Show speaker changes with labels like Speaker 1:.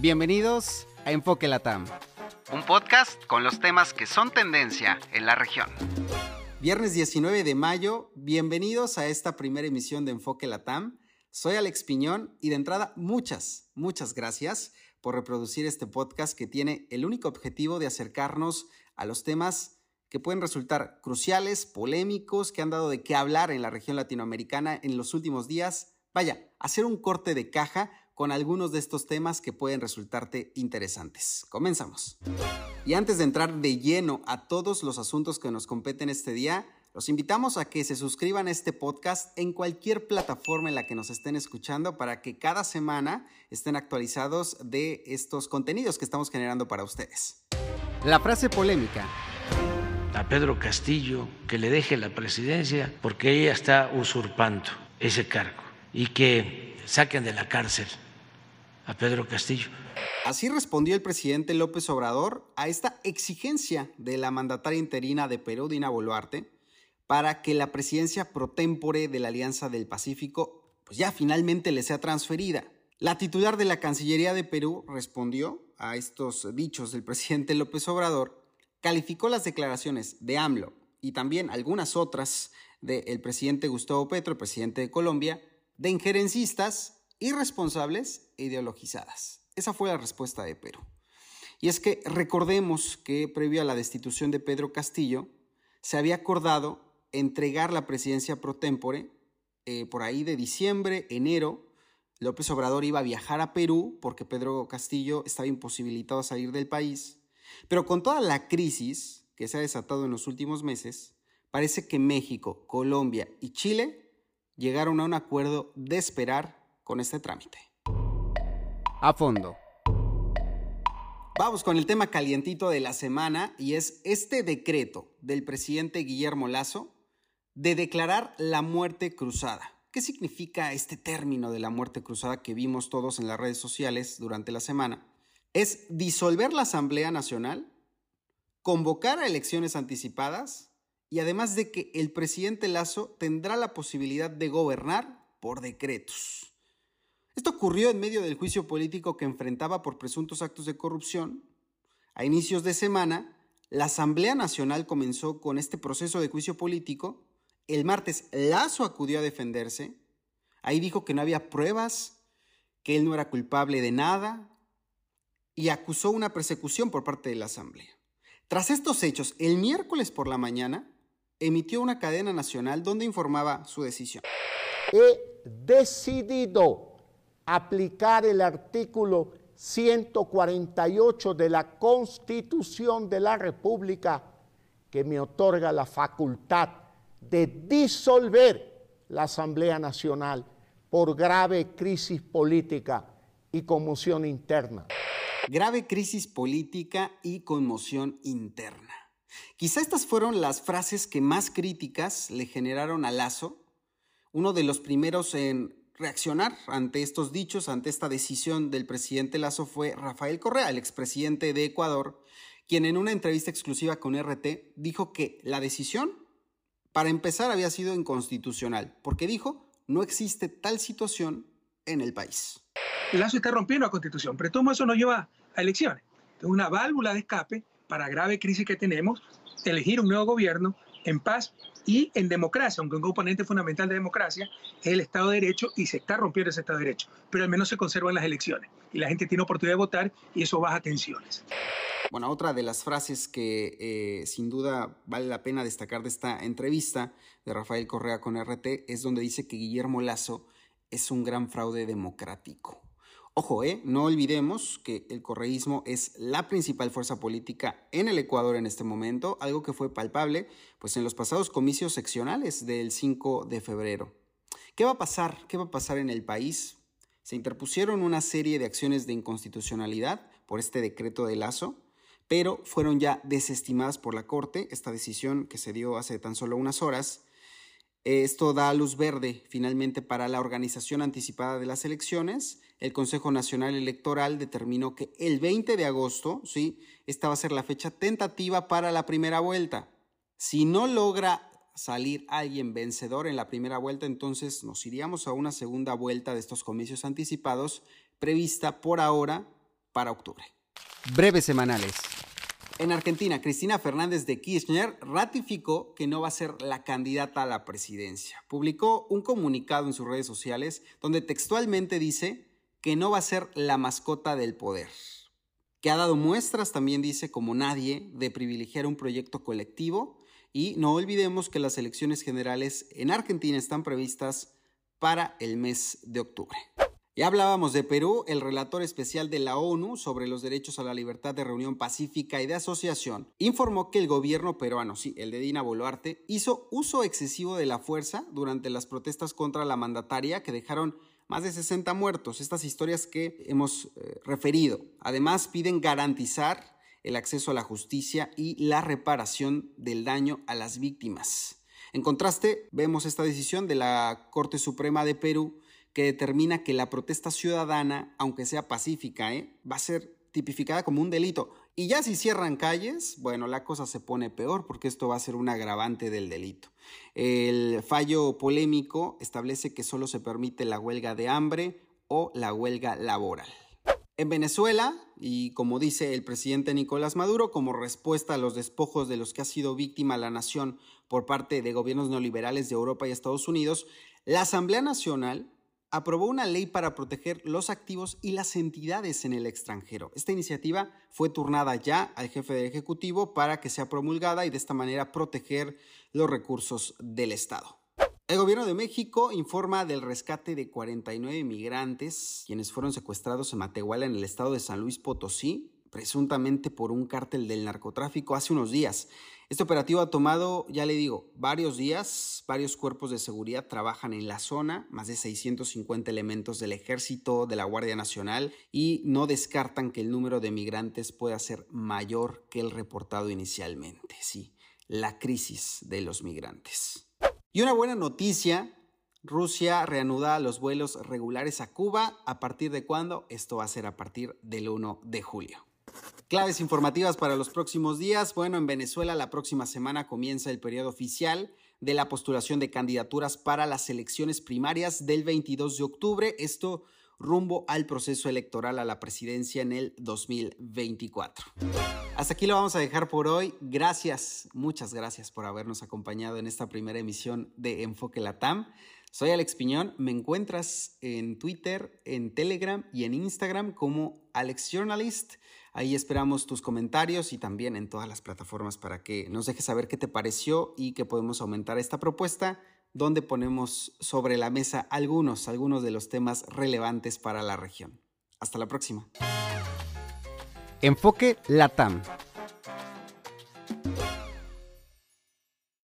Speaker 1: Bienvenidos a Enfoque Latam, un podcast con los temas que son tendencia en la región. Viernes 19 de mayo, bienvenidos a esta primera emisión de Enfoque Latam. Soy Alex Piñón y de entrada muchas, muchas gracias por reproducir este podcast que tiene el único objetivo de acercarnos a los temas que pueden resultar cruciales, polémicos, que han dado de qué hablar en la región latinoamericana en los últimos días. Vaya, hacer un corte de caja con algunos de estos temas que pueden resultarte interesantes. Comenzamos. Y antes de entrar de lleno a todos los asuntos que nos competen este día, los invitamos a que se suscriban a este podcast en cualquier plataforma en la que nos estén escuchando para que cada semana estén actualizados de estos contenidos que estamos generando para ustedes. La frase polémica
Speaker 2: a Pedro Castillo que le deje la presidencia porque ella está usurpando ese cargo y que saquen de la cárcel a Pedro Castillo.
Speaker 1: Así respondió el presidente López Obrador a esta exigencia de la mandataria interina de Perú, Dina Boluarte, para que la presidencia pro tempore de la Alianza del Pacífico pues ya finalmente le sea transferida. La titular de la Cancillería de Perú respondió a estos dichos del presidente López Obrador calificó las declaraciones de AMLO y también algunas otras del presidente Gustavo Petro, el presidente de Colombia, de injerencistas, irresponsables e ideologizadas. Esa fue la respuesta de Perú. Y es que recordemos que previo a la destitución de Pedro Castillo, se había acordado entregar la presidencia pro tempore eh, por ahí de diciembre, enero. López Obrador iba a viajar a Perú porque Pedro Castillo estaba imposibilitado a salir del país pero con toda la crisis que se ha desatado en los últimos meses, parece que México, Colombia y Chile llegaron a un acuerdo de esperar con este trámite. A fondo. Vamos con el tema calientito de la semana y es este decreto del presidente Guillermo Lazo de declarar la muerte cruzada. ¿Qué significa este término de la muerte cruzada que vimos todos en las redes sociales durante la semana? es disolver la Asamblea Nacional, convocar a elecciones anticipadas y además de que el presidente Lazo tendrá la posibilidad de gobernar por decretos. Esto ocurrió en medio del juicio político que enfrentaba por presuntos actos de corrupción. A inicios de semana, la Asamblea Nacional comenzó con este proceso de juicio político. El martes Lazo acudió a defenderse. Ahí dijo que no había pruebas, que él no era culpable de nada, y acusó una persecución por parte de la Asamblea. Tras estos hechos, el miércoles por la mañana emitió una cadena nacional donde informaba su decisión.
Speaker 3: He decidido aplicar el artículo 148 de la Constitución de la República que me otorga la facultad de disolver la Asamblea Nacional por grave crisis política y conmoción interna
Speaker 1: grave crisis política y conmoción interna. Quizá estas fueron las frases que más críticas le generaron a Lazo, uno de los primeros en reaccionar ante estos dichos, ante esta decisión del presidente Lazo fue Rafael Correa, el expresidente de Ecuador, quien en una entrevista exclusiva con RT dijo que la decisión, para empezar, había sido inconstitucional, porque dijo, no existe tal situación en el país.
Speaker 4: Lazo está rompiendo la constitución, pero todo eso nos lleva elecciones. Es una válvula de escape para grave crisis que tenemos, elegir un nuevo gobierno en paz y en democracia, aunque un componente fundamental de democracia es el Estado de Derecho y se está rompiendo ese Estado de Derecho, pero al menos se conservan las elecciones y la gente tiene oportunidad de votar y eso baja tensiones.
Speaker 1: Bueno, otra de las frases que eh, sin duda vale la pena destacar de esta entrevista de Rafael Correa con RT es donde dice que Guillermo Lazo es un gran fraude democrático. Ojo, ¿eh? no olvidemos que el correísmo es la principal fuerza política en el Ecuador en este momento, algo que fue palpable pues, en los pasados comicios seccionales del 5 de febrero. ¿Qué va a pasar? ¿Qué va a pasar en el país? Se interpusieron una serie de acciones de inconstitucionalidad por este decreto de Lazo, pero fueron ya desestimadas por la Corte, esta decisión que se dio hace tan solo unas horas, esto da luz verde finalmente para la organización anticipada de las elecciones. El Consejo Nacional Electoral determinó que el 20 de agosto, ¿sí? esta va a ser la fecha tentativa para la primera vuelta. Si no logra salir alguien vencedor en la primera vuelta, entonces nos iríamos a una segunda vuelta de estos comicios anticipados prevista por ahora para octubre. Breves semanales. En Argentina, Cristina Fernández de Kirchner ratificó que no va a ser la candidata a la presidencia. Publicó un comunicado en sus redes sociales donde textualmente dice que no va a ser la mascota del poder, que ha dado muestras, también dice, como nadie, de privilegiar un proyecto colectivo y no olvidemos que las elecciones generales en Argentina están previstas para el mes de octubre. Ya hablábamos de Perú, el relator especial de la ONU sobre los derechos a la libertad de reunión pacífica y de asociación informó que el gobierno peruano, sí, el de Dina Boluarte, hizo uso excesivo de la fuerza durante las protestas contra la mandataria que dejaron más de 60 muertos, estas historias que hemos eh, referido. Además, piden garantizar el acceso a la justicia y la reparación del daño a las víctimas. En contraste, vemos esta decisión de la Corte Suprema de Perú que determina que la protesta ciudadana, aunque sea pacífica, ¿eh? va a ser tipificada como un delito. Y ya si cierran calles, bueno, la cosa se pone peor porque esto va a ser un agravante del delito. El fallo polémico establece que solo se permite la huelga de hambre o la huelga laboral. En Venezuela, y como dice el presidente Nicolás Maduro, como respuesta a los despojos de los que ha sido víctima la nación por parte de gobiernos neoliberales de Europa y Estados Unidos, la Asamblea Nacional aprobó una ley para proteger los activos y las entidades en el extranjero. Esta iniciativa fue turnada ya al jefe del Ejecutivo para que sea promulgada y de esta manera proteger los recursos del Estado. El gobierno de México informa del rescate de 49 migrantes, quienes fueron secuestrados en Matehuala, en el estado de San Luis Potosí, presuntamente por un cártel del narcotráfico hace unos días. Este operativo ha tomado, ya le digo, varios días, varios cuerpos de seguridad trabajan en la zona, más de 650 elementos del ejército, de la Guardia Nacional, y no descartan que el número de migrantes pueda ser mayor que el reportado inicialmente. Sí, la crisis de los migrantes. Y una buena noticia, Rusia reanuda los vuelos regulares a Cuba. ¿A partir de cuándo? Esto va a ser a partir del 1 de julio. Claves informativas para los próximos días. Bueno, en Venezuela la próxima semana comienza el periodo oficial de la postulación de candidaturas para las elecciones primarias del 22 de octubre. Esto rumbo al proceso electoral a la presidencia en el 2024. Hasta aquí lo vamos a dejar por hoy. Gracias, muchas gracias por habernos acompañado en esta primera emisión de Enfoque Latam. Soy Alex Piñón, me encuentras en Twitter, en Telegram y en Instagram como Alex Journalist. Ahí esperamos tus comentarios y también en todas las plataformas para que nos dejes saber qué te pareció y que podemos aumentar esta propuesta donde ponemos sobre la mesa algunos, algunos de los temas relevantes para la región. Hasta la próxima. Enfoque LATAM